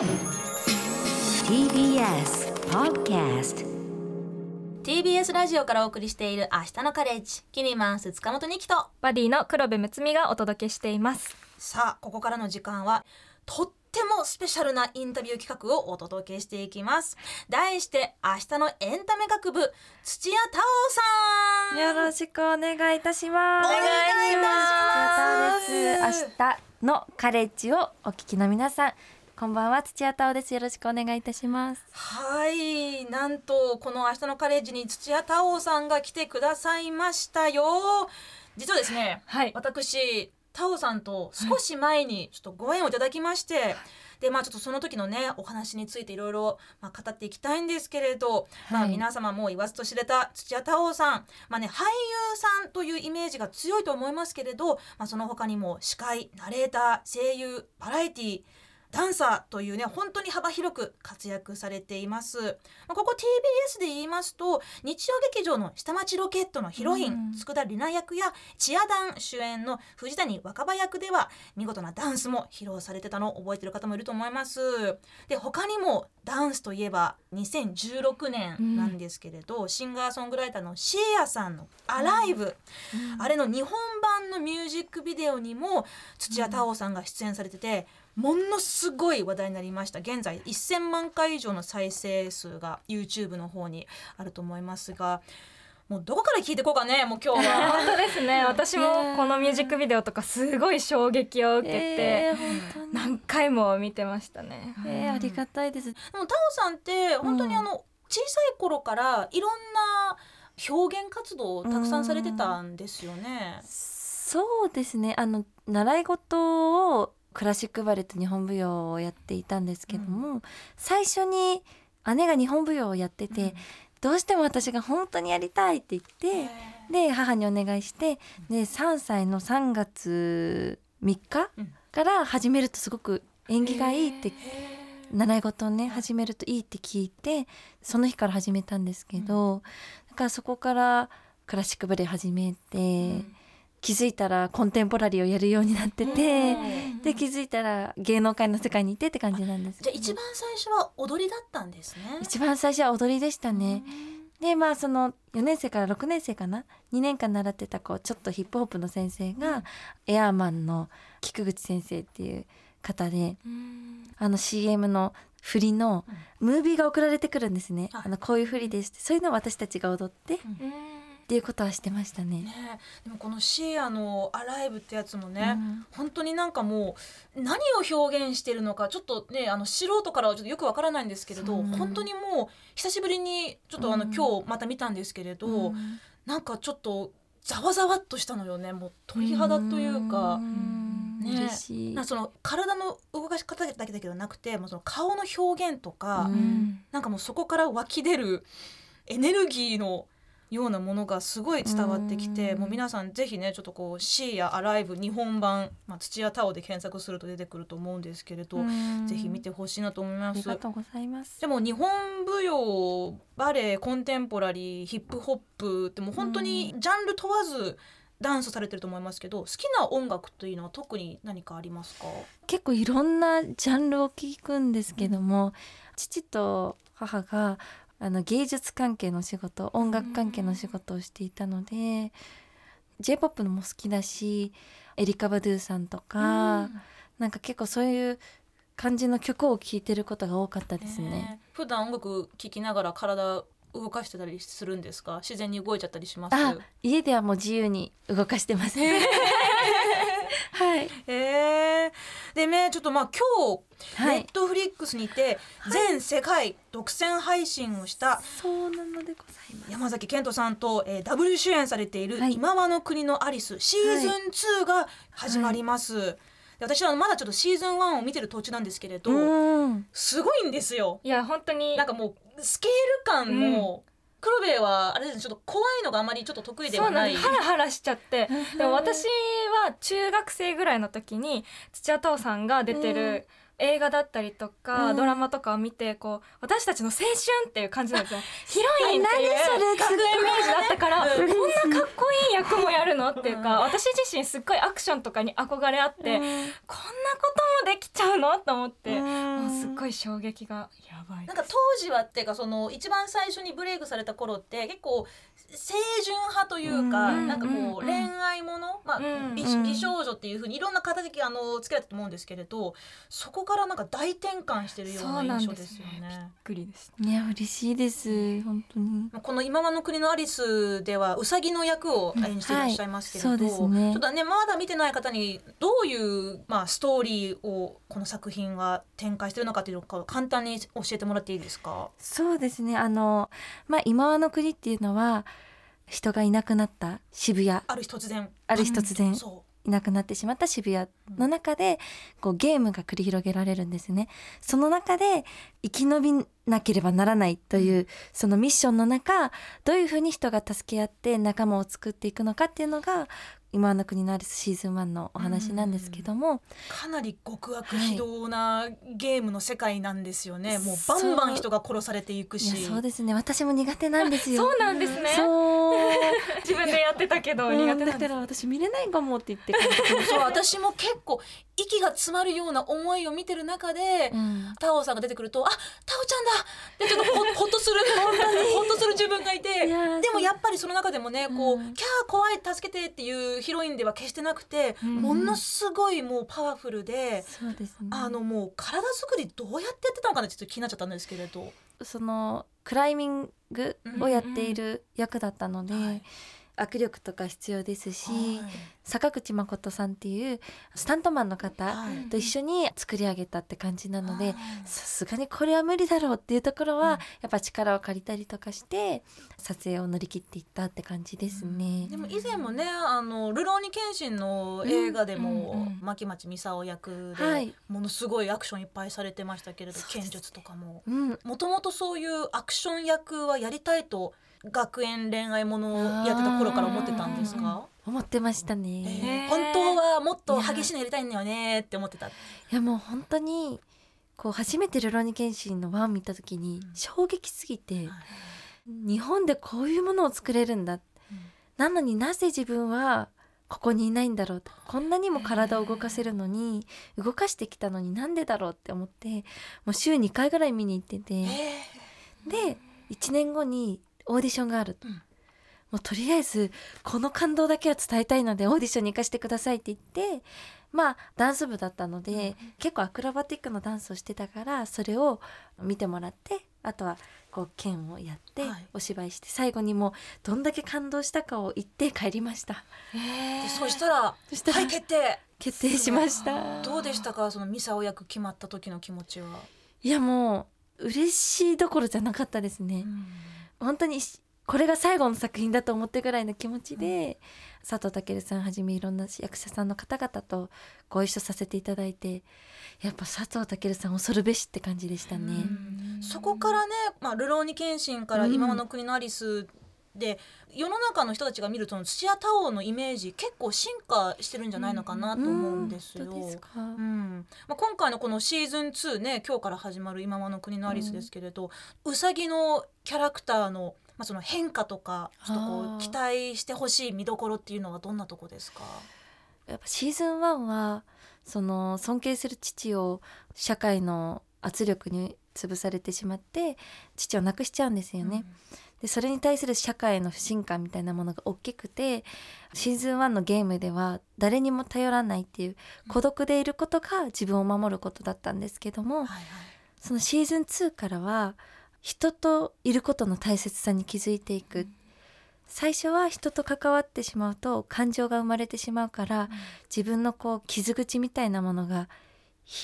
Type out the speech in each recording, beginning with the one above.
TBS Podcast TBS ラジオからお送りしている明日のカレッジキニマンス塚本二希とバディの黒部睦美がお届けしていますさあここからの時間はとってもスペシャルなインタビュー企画をお届けしていきます題して明日のエンタメ学部土屋太鳳さんよろしくお願いいたします。お願いします。明日のカレッジをお聞きの皆さん、こんばんは土屋太鳳です。よろしくお願いいたします。はい。なんとこの明日のカレッジに土屋太鳳さんが来てくださいましたよ。実はですねはい。私タオさんと少し前にちょっとご縁をいただきまして、でまあちょっとその時のねお話についていろいろまあ語っていきたいんですけれど、まあはい皆様もう言わずと知れた土屋太鳳さんまあね俳優さんというイメージが強いと思いますけれど、まあその他にも司会ナレーター声優バラエティダンサーというね本当に幅広く活躍されています、まあ、ここ TBS で言いますと日曜劇場の下町ロケットのヒロイン、うん佃里奈役やチアダン主演の藤谷若葉役では見事なダンスも披露されてたのを覚えてる方もいると思います。で他にもダンスといえば2016年なんですけれど、シンガーソングライターのシーヤさんの「アライブ」あれの日本版のミュージックビデオにも土屋太鳳さんが出演されてて、ものすごい話題になりました現在1000万回以上の再生数が YouTube の方にあると思いますがもうどこから聞いていこうかねもう今日は。本当ですね私もこのミュージックビデオとかすごい衝撃を受けて、えー。何回も見てましたね、えー、ありがたいです。でもタオさんって本当にあの、小さい頃からいろんな表現活動をたくさんされてたんですよね。そうですね。あの習い事をクラシックバレエと日本舞踊をやっていたんですけども、最初に姉が日本舞踊をやってて、どうしても私が本当にやりたいって言って。で母にお願いしてで3歳の3月3日うん。から始めるとすごく縁起がいいって習い事をね始めるといいって聞いてその日から始めたんですけど、だからそこからクラシックバレエ始めて、気づいたらコンテンポラリーをやるようになってて、で気づいたら芸能界の世界にいてって感じなんですじゃあ一番最初は踊りだったんですね。一番最初は踊りでしたね。でまあその4年生から6年生かな？2年間習ってたこうちょっとヒップホップの先生が、エアーマンの菊口先生っていう方であの CM の振りのムービーが送られてくるんですね、はいあのこういう振りですってそういうのを私たちが踊って、っていうことはしてましたね。ね。えでもこのシーアの「アライブ」ってやつもね、本当になんかもう何を表現してるのかちょっとねあの素人からはちょっとよくわからないんですけれど、そう。本当にもう久しぶりにちょっとあの、うん。今日また見たんですけれど、うん。なんかちょっとざわざわっとしたのよねもう鳥肌というか。ん。ね。なその体の動かし方だけだけではなくてもうその顔の表現とか、うん。なんかもうそこから湧き出るエネルギーのようなものがすごい伝わってきて、うん。もう皆さんぜひねちょっとこう「シーやアライブ」日本版、まあ、土屋太鳳で検索すると出てくると思うんですけれど、うん。ぜひ見てほしいなと思いあます。りがとうございます。でも日本舞踊バレエコンテンポラリーヒップホップってもう本当にジャンル問わずダンスされてると思いますけど好きな音楽というのは特に何かありますか？結構いろんなジャンルを聞くんですけども、父と母があの芸術関係の仕事音楽関係の仕事をしていたので、j p o p のも好きだしエリカ・バドゥさんとか、なんか結構そういう感じの曲を聴いてることが多かったですね。ね普段音楽聴きながら体動かしてたりするんですか？自然に動いちゃったりします？あ家ではもう自由に動かしてます。はい、へえでねちょっとまあ今日、はい。ネットフリックスにて全世界独占配信をしたそうなのでございます。山崎賢人さんと、えーダブル主演されている「はい。今はの国のアリス」シーズン2が始まります。で私はまだちょっとシーズン1を見てる途中なんですけれど、うん、すごいんですよ。いや本当に。なんかもうスケール感も、黒部はあれですねちょっと怖いのがあまりちょっと得意でそうなはなんい。です。ハラハラしちゃって。でも私は中学生ぐらいの時に土屋太鳳さんが出てる映画だったりとか、うん。ドラマとかを見てこう私たちの青春っていう感じなんですよ。ヒロインっていう何それ学園イメージだったから、うん。こんなかっこいい役もやるのっていうか、私自身すっごいアクションとかに憧れあって、こんなこともできちゃうのと思って、もうすっごい衝撃がやばいなんか当時はっていうかその一番最初にブレイクされた頃って結構清純派というか、うん。なんかこう、うん恋愛もの、まあうん。美うん。美少女っていう風にいろんな形であのつけられたと思うんですけれどそこからなんか大転換してるようなな印象ですすねよね。びっくりですいや嬉しいです。本当に。まあこの今まの国のアリスではウサギの役を演じていらっしゃいますけれど、はいねちょっとねまだ見てない方にどういうまあストーリーをこの作品が展開しているのかというのを簡単に教えてもらっていいですか？そうですね。あのまあ今和の国っていうのは人がいなくなった渋谷。ある日突然。ある日突然。そいなくなってしまった渋谷の中でこうゲームが繰り広げられるんですね。その中で生き延びなければならないというそのミッションの中どういうふうに人が助け合って仲間を作っていくのかっていうのが今の国のアリスシーズン1のお話なんですけども、うかなり極悪非道なゲームの世界なんですよね、もうバンバン人が殺されていくいしやそうですね。私も苦手なんですよ。そうなんですね。そう。自分でやってたけど苦うん。手なんです。だから私見れないかもって言ってそう私も結構息が詰まるような思いを見てる中で、うん。タオさんが出てくるとあタオちゃんだでちょっとほほっとするる自分がいてでもやっぱりその中でもねこう、うん。キャー怖い助けてっていうヒロインでは決してなくて、うん。ものすごいもうパワフルで、ね。あのもう体作りどうやってやってたのかなちょっと気になっちゃったんですけれど。そのクライミングをやっている役だったので、はい握力とか必要ですし、はい。坂口誠さんっていうスタントマンの方はい。と一緒に作り上げたって感じなので、はい。さすがにこれは無理だろうっていうところは、うん。やっぱ力を借りたりとかして撮影を乗り切っていったって感じですね。でも以前もねあの「ルローニケンシン」の映画でも、うんうんうん牧町美沙役で、はい。ものすごいアクションいっぱいされてましたけれど剣術とかも。うん、もともとそういうアクション役はやりたいと学園恋愛ものをやってた頃から思ってたんですか、思ってましたえね。ー。本当はもっと激しいのやりたいんだよねって思ってた。いやもう本当にこう初めて「ルローニケンシン」のワン見た時にうん。衝撃すぎて、はい。日本でこういうものを作れるんだ、なのになぜ自分はここにいないんだろうってこんなにも体を動かせるのに動かしてきたのになんでだろうって思ってもう週2回ぐらい見に行ってて。えで1年後にオーディションがあると、うん。もうとりあえずこの感動だけは伝えたいのでオーディションに行かせてくださいって言ってまあダンス部だったので、結構アクロバティックなダンスをしてたからそれを見てもらってあとはこう剣をやってはい。お芝居して、最後にもうどんだけ感動したかを言って帰りました。そしたらそしたらはい決定。決定しました。どうでしたか？そのミサオ役決まった時の気持ちは。いやもう嬉しいどころじゃなかったですね、本当にしこれが最後の作品だと思ってぐらいの気持ちで、佐藤健さんはじめいろんな役者さんの方々とご一緒させていただいてやっぱ佐藤健さん恐るべしって感じでしたね。うんそこからね「まあ、ルローニケンシン」から「うん今の国のアリス」で世の中の人たちが見ると土屋太鳳のイメージ結構進化してるんじゃないのかなと思うんですよ。今回のこのシーズン2ね今日から始まる「今の国のアリス」ですけれど、うさぎのキャラクターの、まあ、その変化とかちょっとこう期待してほしい見どころっていうのはどんなとこですか？やっぱシーズン1はその尊敬する父を社会の圧力に潰されてしまって父を亡くしちゃうんですよね。でそれに対する社会の不信感みたいなものが大きくてシーズン1のゲームでは誰にも頼らないっていう孤独でいることが自分を守ることだったんですけども、はいはい。そのシーズン2からは人といることの大切さに気づいていく、最初は人と関わってしまうと感情が生まれてしまうから、自分のこう傷口みたいなものが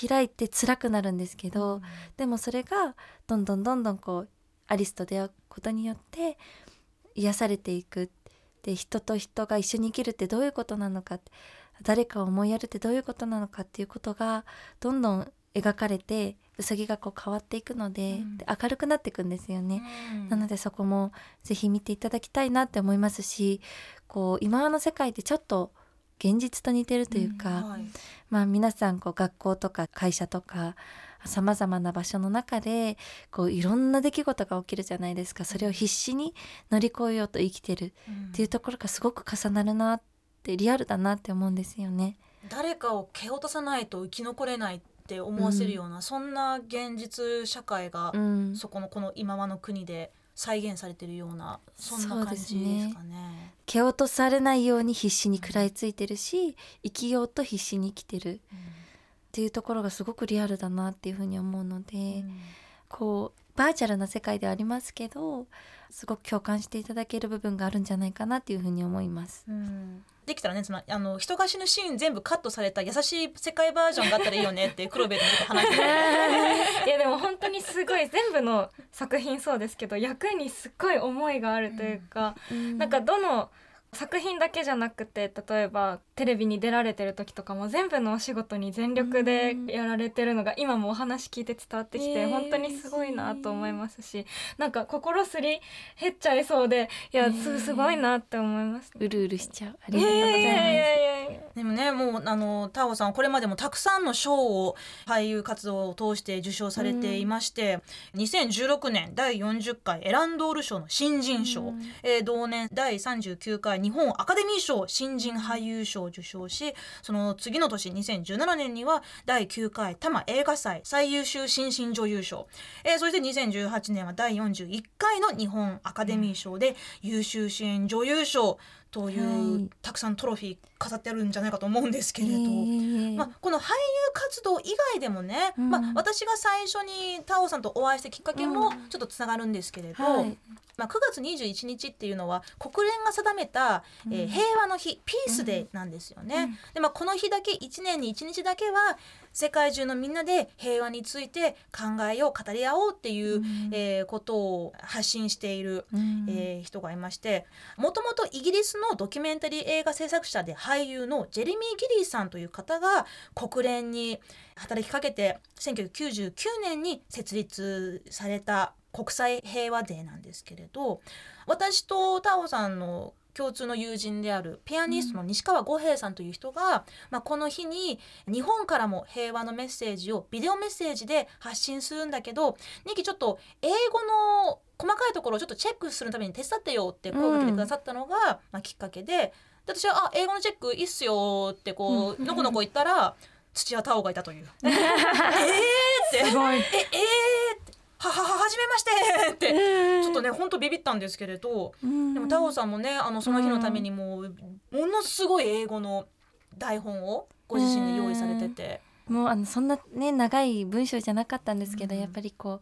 開いて辛くなるんですけど、でもそれがどんどんどんどんこうアリスと出会うことによって癒されていくで人と人が一緒に生きるってどういうことなのか誰かを思いやるってどういうことなのかっていうことがどんどん描かれてうさぎがこう変わっていくので,、うん。で明るくなっていくんですよね。うん。なのでそこもぜひ見ていただきたいなって思いますしこう今の世界ってちょっと現実と似てるというか、はい。まあ皆さんこう学校とか会社とかさまざまな場所の中でこういろんな出来事が起きるじゃないですか。それを必死に乗り越えようと生きてる。っていうところがすごく重なるなってリアルだなって思うんですよね。誰かを蹴落とさないと生き残れないって思わせるような、そんな現実社会が、うん、そこのこの今和の国で再現されてるようなそんな感じですかね。蹴落とされないように必死に食らいついてるし生きようと必死に生きてるっていうところがすごくリアルだなっていうふうに思うので、うん。こうバーチャルな世界ではありますけどすごく共感していただける部分があるんじゃないかなっていうふうに思います。うん。できたらねそのあの人が死ぬシーン全部カットされた優しい世界バージョンがあったらいいよねって黒部と話して。いやでも本当にすごい全部の作品そうですけど役にすっごい思いがあるというか、なんかどの作品だけじゃなくて例えばテレビに出られてる時とかも全部のお仕事に全力でやられてるのが今もお話聞いて伝わってきてえー本当にすごいなと思いますしなんか心すり減っちゃいそうでいやすすごいなって思います。うるうるしちゃう。あいりがとうございます。でもねもうあのタオさんはこれまでもたくさんの賞を俳優活動を通して受賞されていまして、2016年第40回エランドール賞の新人賞、えー同年第39回日本アカデミー賞新人俳優賞を受賞しその次の年2017年には第9回多摩映画祭最優秀新進女優賞、えーそして2018年は第41回の日本アカデミー賞で優秀主演女優賞という、はい。たくさんトロフィー飾ってあるんじゃないかと思うんですけれど。えーまあ、この俳優活動以外でもね、うん。まあ、私が最初にタオさんとお会いしたきっかけもちょっとつながるんですけれど、はいまあ、9月21日っていうのは国連が定めた、えー平和の日ピースデーなんですよね。でまあ、この日だけ1年に1日だけは世界中のみんなで平和について考えよう語り合おうっていう、えーことを発信している、うん。えー人がいましてもともとイギリスのドキュメンタリー映画制作者で俳優のジェレミー・ギリーさんという方が国連に働きかけて1999年に設立された国際平和デーなんですけれど私とタオさんの共通の友人であるピアニストの西川五平さんという人が、まあ、この日に日本からも平和のメッセージをビデオメッセージで発信するんだけどニキちょっと英語の細かいところをちょっとチェックするために手伝ってよって声をかけてくださったのが、まあ、きっかけでで私は「あ英語のチェックいいっすよ」ってこうのこのこ言ったら土屋太鳳がいたという。えーって。すごい。ええーははははじめまして。って。ちょっとね本当ビビったんですけれど。うん。でもタオさんもねあのその日のためにもうものすごい英語の台本をご自身で用意されてて。もうあのそんなね長い文章じゃなかったんですけど、うん。やっぱりこう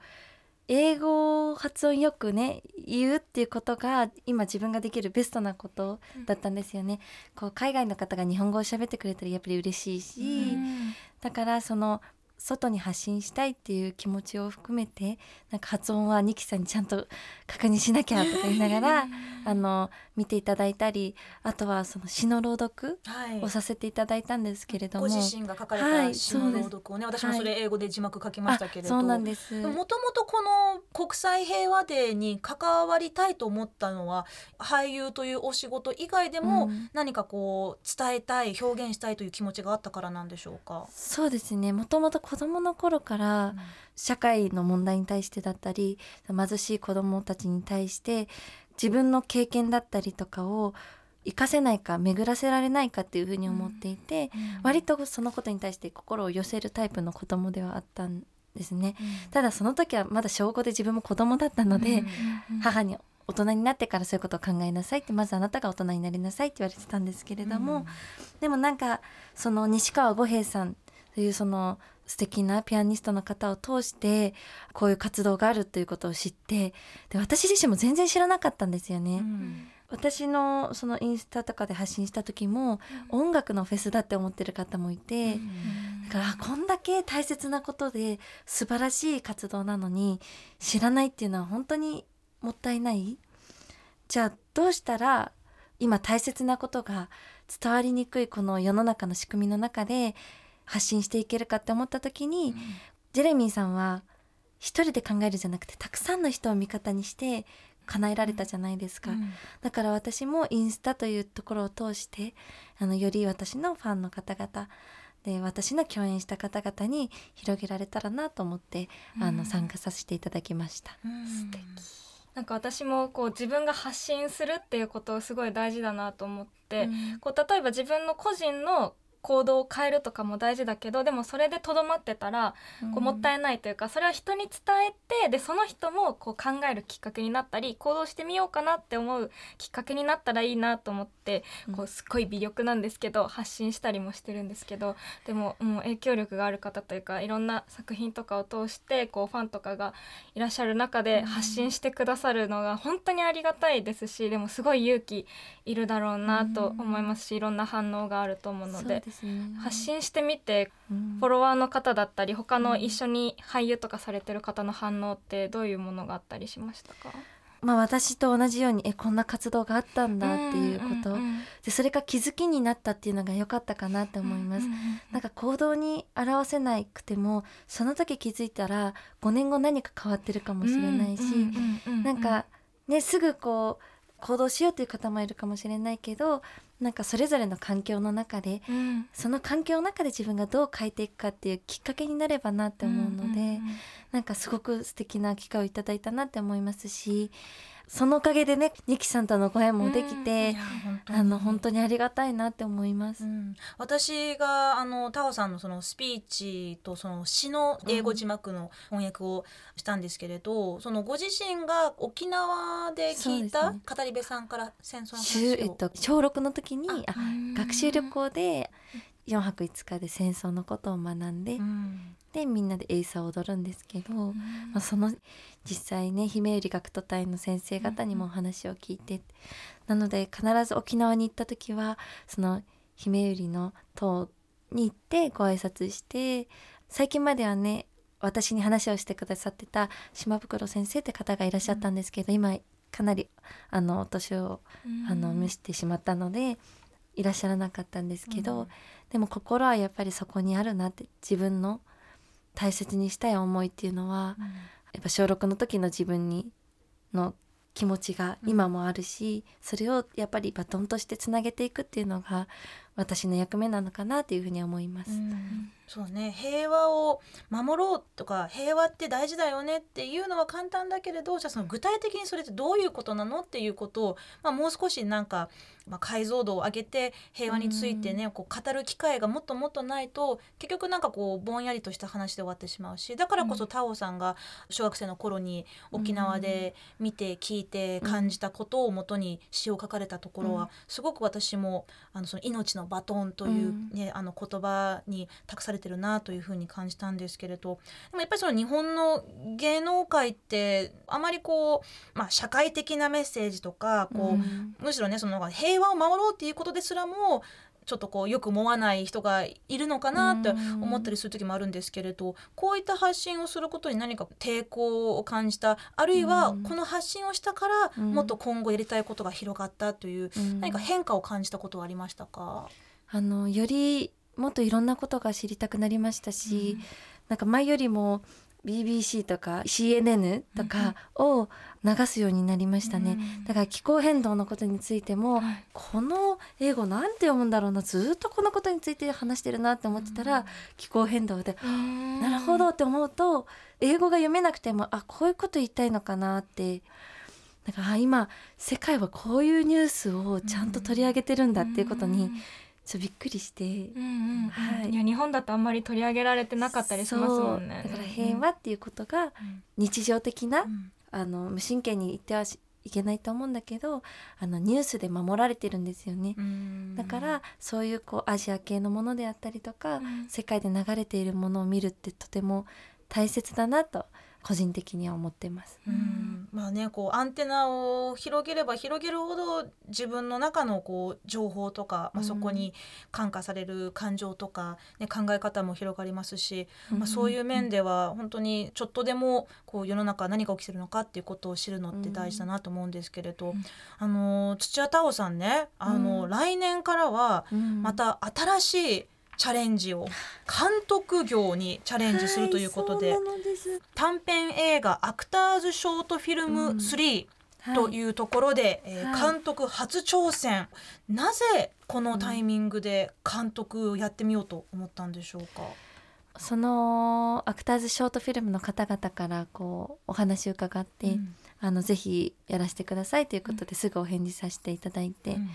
英語を発音よくね言うっていうことが今自分ができるベストなことだったんですよね。こう海外の方が日本語を喋ってくれたらやっぱり嬉しいし、うん。だからその外に発信したいっていう気持ちを含めてなんか発音はニキさんにちゃんと確認しなきゃとか言いながらあの見ていただいたりあとはその詩の朗読はい。をさせていただいたんですけれども、ご自身が書かれはいた詩の朗読をね、私もそれ英語で字幕書きましたけれど。もともとこの国際平和デーに関わりたいと思ったのは俳優というお仕事以外でもうん。何かこう伝えたい表現したいという気持ちがあったからなんでしょうか？そうですね。もともと子どもの頃から社会の問題に対してだったり貧しい子どもたちに対して自分の経験だったりとかを活かせないか巡らせられないかっていうふうに思っていて、割とそのことに対して心を寄せるタイプの子供ではあったんですね。ただその時はまだ小5で自分も子供だったので、母に大人になってからそういうことを考えなさいってまずあなたが大人になりなさいって言われてたんですけれども、でもなんかその西川五平さんというその素敵なピアニストの方を通してこういう活動があるということを知ってで私自身も全然知らなかったんですよね。私のそのインスタとかで発信した時も音楽のフェスだって思ってる方もいて、だからあこんだけ大切なことで素晴らしい活動なのに知らないっていうのは本当にもったいない。じゃあどうしたら今大切なことが伝わりにくいこの世の中の仕組みの中で発信していけるかって思った時に、ジェレミーさんは一人で考えるじゃなくてたくさんの人を味方にして叶えられたじゃないですか、うん。だから私もインスタというところを通してあのより私のファンの方々で私の共演した方々に広げられたらなと思って、あの参加させていただきました。素敵。なんか私もこう自分が発信するっていうことすごい大事だなと思って、こう例えば自分の個人の行動を変えるとかも大事だけどでもそれでとどまってたらこうもったいないというかそれを人に伝えてでその人もこう考えるきっかけになったり行動してみようかなって思うきっかけになったらいいなと思ってこうすっごい微力なんですけど発信したりもしてるんですけどでももう影響力がある方というかいろんな作品とかを通してこうファンとかがいらっしゃる中で発信してくださるのが本当にありがたいですしでもすごい勇気いるだろうなと思いますしいろんな反応があると思うので発信してみてうん。フォロワーの方だったり他の一緒に俳優とかされてる方の反応ってどういうものがあったりしましたか？まあ私と同じようにえこんな活動があったんだっていうこと、んんんでそれが気づきになったっていうのが良かったかなって思います。うんうんうんなんか行動に表せなくてもその時気づいたら5年後何か変わってるかもしれないし、うんうんうんうん。なんかねすぐこう行動しようという方もいるかもしれないけどなんかそれぞれの環境の中でうん。その環境の中で自分がどう変えていくかっていうきっかけになればなって思うので、んんん。なんかすごく素敵な機会をいただいたなって思いますしそのおかげでねニキさんとのご縁もできて、いや本当に。あの本当にありがたいなって思います。うん、私があのタオさんのそのスピーチとその詩の英語字幕の翻訳をしたんですけれど、そのご自身が沖縄で聞いた語り部さんから戦争の週話を、えっと、小6の時にあうん。学習旅行で4泊5日で戦争のことを学んで、うんでみんなでエイサーを踊るんですけど、まあ、その実際ね姫百合学徒隊の先生方にもお話を聞いて、なので必ず沖縄に行った時はその姫百合の塔に行ってご挨拶して最近まではね私に話をしてくださってた島袋先生って方がいらっしゃったんですけど、今かなりあのお年をあの召してしまったのでいらっしゃらなかったんですけど、うん。でも心はやっぱりそこにあるなって自分の大切にしたい思いっていうのは、やっぱ小6の時の自分にの気持ちが今もあるし、それをやっぱりバトンとしてつなげていくっていうのが私の役目なのかなというふうに思います。うん。そうね。平和を守ろうとか平和って大事だよねっていうのは簡単だけれどじゃあその具体的にそれってどういうことなのっていうことを、まあ、もう少しなんか、まあ、解像度を上げて平和についてね、こう語る機会がもっともっとないと結局なんかこうぼんやりとした話で終わってしまうしだからこそタオさんが小学生の頃に沖縄で見て聞いて感じたことをもとに詩を書かれたところは、うん。すごく私もあのその命のバトンという、ねあの言葉に託されてるなというふうに感じたんですけれど。でもやっぱりその日本の芸能界ってあまりこう、まあ、社会的なメッセージとかこう、うん。むしろねその平和を守ろうっていうことですらもちょっとこうよく思わない人がいるのかなって思ったりする時もあるんですけれどこういった発信をすることに何か抵抗を感じたあるいはうん。この発信をしたからうん。もっと今後やりたいことが広がったといううん。何か変化を感じたことはありましたか、あのよりもっといろんなことが知りたくなりましたし、なんか前よりも BBC とか CNN とかを流すようになりましたね、だから気候変動のことについても、はい。この英語なんて読むんだろうなずっとこのことについて話してるなって思ってたら、気候変動で、なるほどって思うと英語が読めなくてもあこういうこと言いたいのかなってだからあ今世界はこういうニュースをちゃんと取り上げてるんだっていうことにちょっとびっくりして。うんうん。うんはい。いや日本だとあんまり取り上げられてなかったりしますもんね。そう。だから平和っていうことが日常的な、うん。あの無神経に言ってはいけないと思うんだけどあのニュースで守られてるんですよね。うん。だからそういうこうアジア系のものであったりとか、うん。世界で流れているものを見るってとても大切だなと個人的には思ってます。うん。まあねこうアンテナを広げれば広げるほど自分の中のこう情報とか、まあ、うん。そこに感化される感情とか、ね、考え方も広がりますし、うん。まあ、そういう面では本当にちょっとでもこう世の中何が起きてるのかっていうことを知るのって大事だなと思うんですけれど、うん。あの土屋太鳳さんねあの、うん。来年からはうん。また新しいチャレンジを監督業にチャレンジするということで、はいです。短編映画「アクターズ・ショート・フィルム3」はい。というところで、えーはい。監督初挑戦。なぜこのタイミングで監督をやってみようと思ったんでしょうか、そのアクターズショートフィルムの方々からこうお話を伺って、うん。あのぜひやらせてくださいということですぐお返事させていただいて、うん。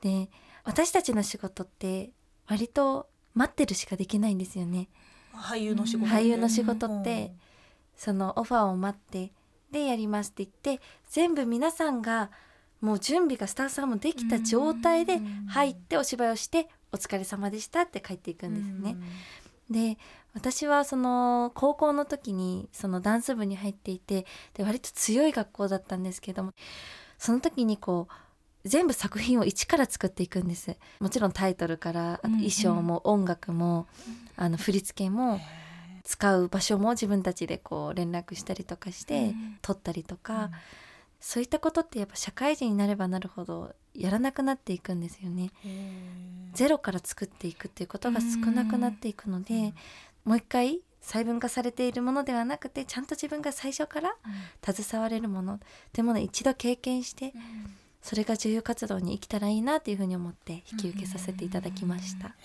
で私たちの仕事って割と待ってるしかできないんですよね。俳優の仕事、俳優の仕事ってそのオファーを待ってでやりますって言って全部皆さんがもう準備がスタッフさんもできた状態で入ってお芝居をして「お疲れ様でした」って帰っていくんですね。で私はその高校の時にそのダンス部に入っていてで割と強い学校だったんですけどもその時にこう全部作品を一から作っていくんです。もちろんタイトルから衣装も音楽も、あの振り付けも使う場所も自分たちでこう連絡したりとかして撮ったりとか、そういったことってやっぱ社会人になればなるほどやらなくなっていくんですよね。ゼロから作っていくっていうことが少なくなっていくので、もう一回細分化されているものではなくてちゃんと自分が最初から携われるもの。っていうものを一度経験してそれが女優活動に生きたらいいなというふうに思って引き受けさせていただきました。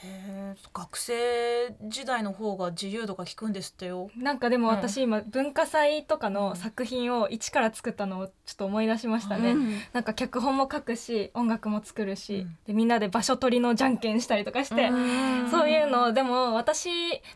学生時代の方が自由度が効くんですってよ。なんかでも私今文化祭とかの作品を一から作ったのをちょっと思い出しましたね。うん。なんか脚本も書くし音楽も作るし、うん。でみんなで場所取りのじゃんけんしたりとかして、うん。そういうのでも私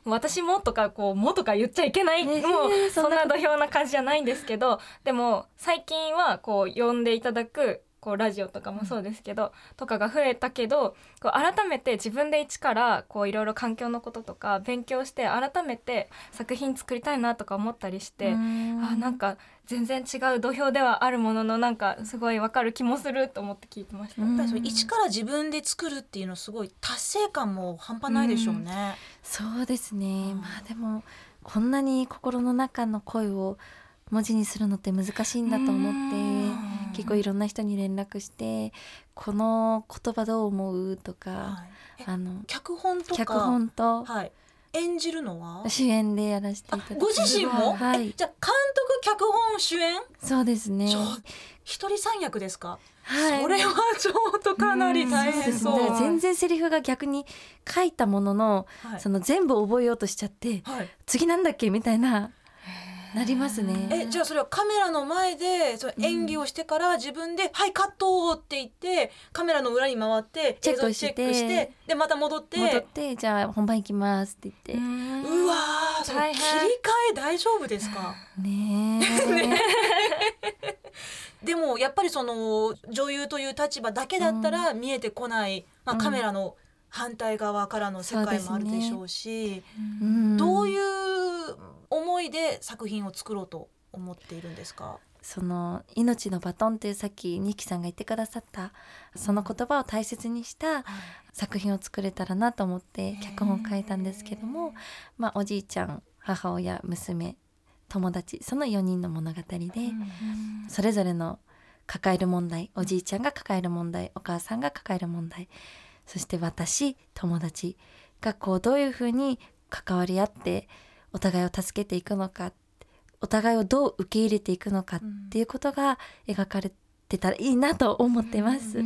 私もとかこうもとか言っちゃいけない、ね。もうそんなそんな土俵な感じじゃないんですけどでも最近はこう呼んでいただくこうラジオとかもそうですけど、とかが増えたけどこう改めて自分で一からこういろいろ環境のこととか勉強して改めて作品作りたいなとか思ったりして、あなんか全然違う土俵ではあるもののなんかすごいわかる気もすると思って聞いてました。うん。やっぱりそれ一から自分で作るっていうのすごい達成感も半端ないでしょうね。そうですね、うん。まあでもこんなに心の中の声を文字にするのって難しいんだと思って結構いろんな人に連絡して「この言葉どう思う?」とか、はい。えあの脚本とか？脚本とはい、演じるのは？主演でやらせていただいてご自身も、はい。えじゃあ監督脚本主演？そうですね。一人三役ですか、はい。それはちょっとかなり大変そう。ね。全然セリフが逆に書いたものの、はい。その全部覚えようとしちゃってはい、次なんだっけ？みたいななりますね。えじゃあそれはカメラの前でその演技をしてから自分で「はいカット!」って言ってカメラの裏に回ってチェックしてでまた戻って。戻ってじゃあ本番行きますって言って、うわーそ切り変替え大丈夫ですか？ねえ。でもやっぱりその女優という立場だけだったら見えてこない、まあ、うん。カメラの反対側からの世界もあるでしょうし、うんどういう思いで作品を作ろうと思っているんですか、その「命のバトン」っていうさっきニキさんが言ってくださったその言葉を大切にした作品を作れたらなと思って脚本を書いたんですけども、まあ、おじいちゃん母親娘友達その4人の物語で、それぞれの抱える問題おじいちゃんが抱える問題お母さんが抱える問題そして私友達がこうどういうふうに関わり合ってお互いを助けていくのかお互いをどう受け入れていくのかっていうことが描かれてたらいいなと思ってます。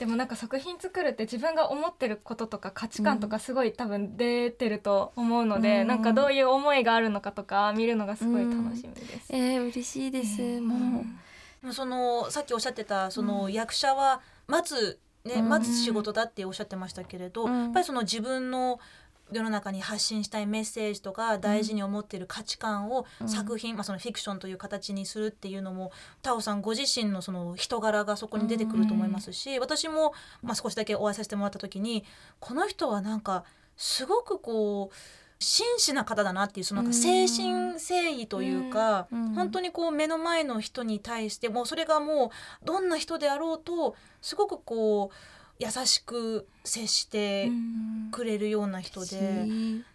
でもなんか作品作るって自分が思ってることとか価値観とかすごい多分出てると思うので、うん。なんかどういう思いがあるのかとか見るのがすごい楽しみです。えー、嬉しいです、もう。そのさっきおっしゃってたその役者は待つ、ねうん。待つ仕事だっておっしゃってましたけれど、うん。やっぱりその自分の世の中に発信したいメッセージとか大事に思っている価値観をうん。作品、まあ、そのフィクションという形にするっていうのもタオさんご自身のその人柄がそこに出てくると思いますし、私も、まあ、少しだけお会いさせてもらった時にこの人はなんかすごくこう真摯な方だなっていうそのなんか精神誠意というか、うん。本当にこう目の前の人に対してもうそれがもうどんな人であろうとすごくこう優しく接してくれるような人で、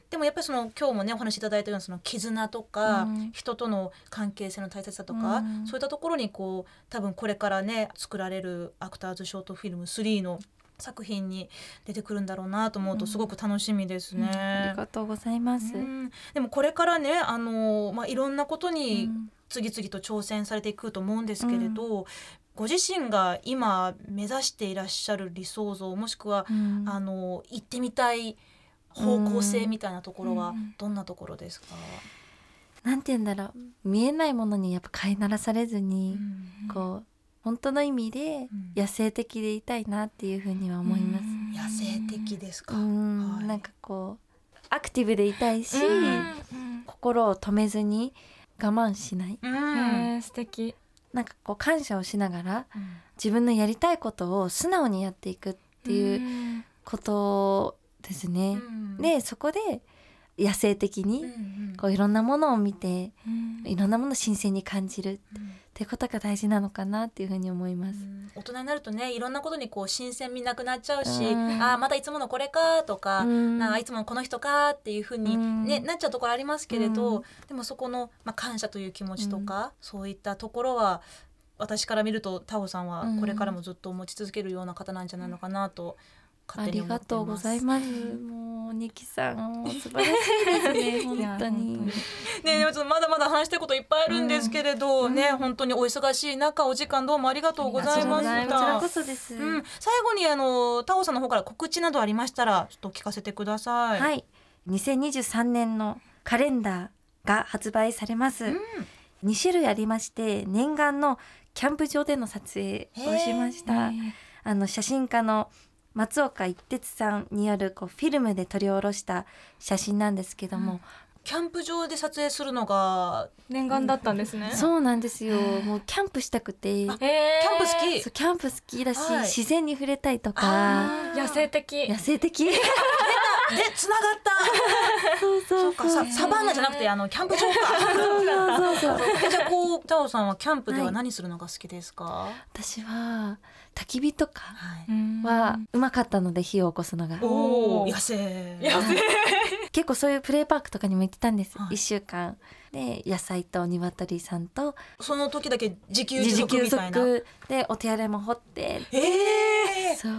でもやっぱりその今日もねお話しいただいたようなその絆とか、うん。人との関係性の大切さとか、うん。そういったところにこう多分これからね作られるアクターズショートフィルム3の作品に出てくるんだろうなと思うとすごく楽しみですね。ありがとうございます。うん。でもこれからねあの、まあ、いろんなことに次々と挑戦されていくと思うんですけれど、ご自身が今目指していらっしゃる理想像もしくは、うん。あの行ってみたい方向性みたいなところはうん。どんなところですか、なんて言うんだろう。見えないものにやっぱ飼いならされずに、こう本当の意味で野生的でいたいなっていうふうには思います。野生的ですか、うん。はい。なんかこうアクティブでいたいし、うん。心を止めずに我慢しない。うん。素敵なんかこう感謝をしながら自分のやりたいことを素直にやっていくっていううん。ことですね。でそこで野生的うんにうん。こういろんなものを見てうん。いろんなものを新鮮に感じるってことが大事なのかなっていうふうに思います。うん。大人になるとねいろんなことにこう新鮮味なくなっちゃうし、うん。ああまたいつものこれかとか、うん。なんかいつものこの人かっていうふうに、ねうん。なっちゃうところありますけれど、うん。でもそこの、まあ、感謝という気持ちとか、そういったところは私から見るとタオさんはこれからもずっと持ち続けるような方なんじゃないのかなとあ勝手に思っています。りがとうございます。もうニキさんもう素晴らしいですね 本当に。ねでもちょっとまだまだ話したいこといっぱいあるんですけれど、ね本当にお忙しい中お時間どうもありがとうございましたこちらこ。そです。うん、最後にあのタオさんの方から告知などありましたらちょっと聞かせてください。はい、2023年のカレンダーが発売されます。うん2種類ありまして念願のキャンプ場での撮影をしました。あの写真家の松岡一徹さんによるこうフィルムで撮り下ろした写真なんですけども、キャンプ場で撮影するのが念願だったんですね。そうなんですよ。もうキャンプしたくて、キャンキャンプ好き？そうキャンプ好きだし、はい。自然に触れたいとか。野生的。野生的？でつながった。そうそそう。うかさサバンナじゃなくてあのキャンプ場か。そうそうそう。えじゃあこうタオさんはキャンプでは何するのが好きですか、私は焚き火とかはい。はうまかったので火を起こすのが。おお野生。野生。結構そういうプレイパークとかにも行ってたんです、はい。一週間。で野菜と鶏さんと。その時だけ自給自足みたいな。足。でお手洗いも掘って。ええそう。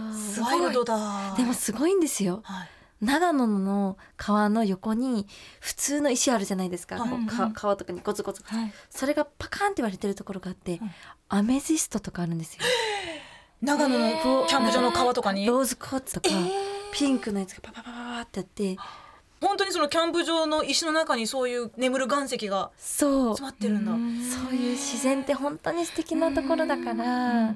ワイルドだ。でもすごいんですよ。はい長野の川の横に普通の石あるじゃないですか、はい。か川とかにゴツゴツはい。それがパカーンって割れてるところがあって、うんアメジストとかあるんですよ。長野のキャンプ場の川とかに？ローズコーツとか、えー。ピンクのやつがパパパパパってやって。本当にそのキャンプ場の石の中にそういう眠る岩石がそう。詰まってるんだ。そういう自然って本当に素敵なところだから、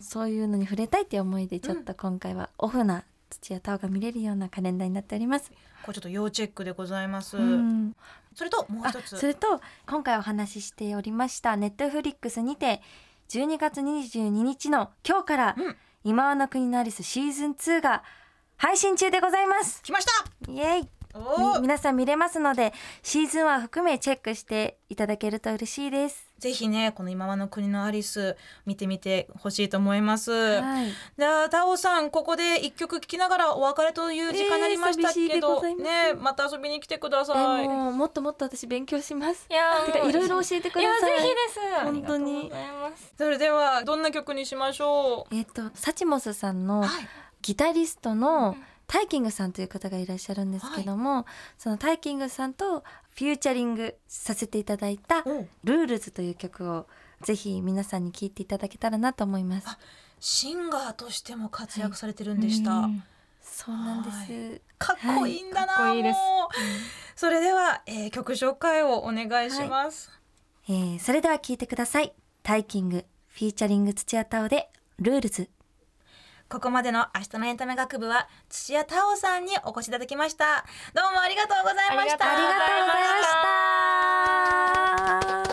そういうのに触れたいっていう思いでちょっと今回はオフな土やタオが見れるようなカレンダーになっております。これちょっと要チェックでございます、うん。それともうあ一つ。それと今回お話ししておりましたネットフリックスにて12月22日の今日からうん「今はの国のアリス」シーズン2が配信中でございます。来ました。イエイ。お皆さん見れますのでシーズン1含めチェックしていただけると嬉しいです。ぜひねこの今はの国のアリス見てみてほしいと思います、はい、じゃあタオさんここで一曲聴きながらお別れという時間になりましたけど、でございます。ねまた遊びに来てください。えもうもっともっと私勉強します。いやいろいろ教えてくいやださい。ぜひです。本当に。それではどんな曲にしましょう？えっ、と Suchmos さんのはい。ギタリストの TAIKING さんという方がいらっしゃるんですけども、その TAIKING さんとフューチャリングさせていただいたお「 Rules」という曲をぜひ皆さんに聴いていただけたらなと思います。あシンガーとしても活躍されてるんでした、うん。そうなんです。かっこいいんだな、はい。いいです。それでは、えー曲紹介をお願いします、えーそれでは聴いてください。 TAIKING featuring 土屋太鳳で「 Rules」。ここまでのアシタノエンタメ学部は土屋太鳳さんにお越しいただきました。どうもありがとうございました。ありがとうございました。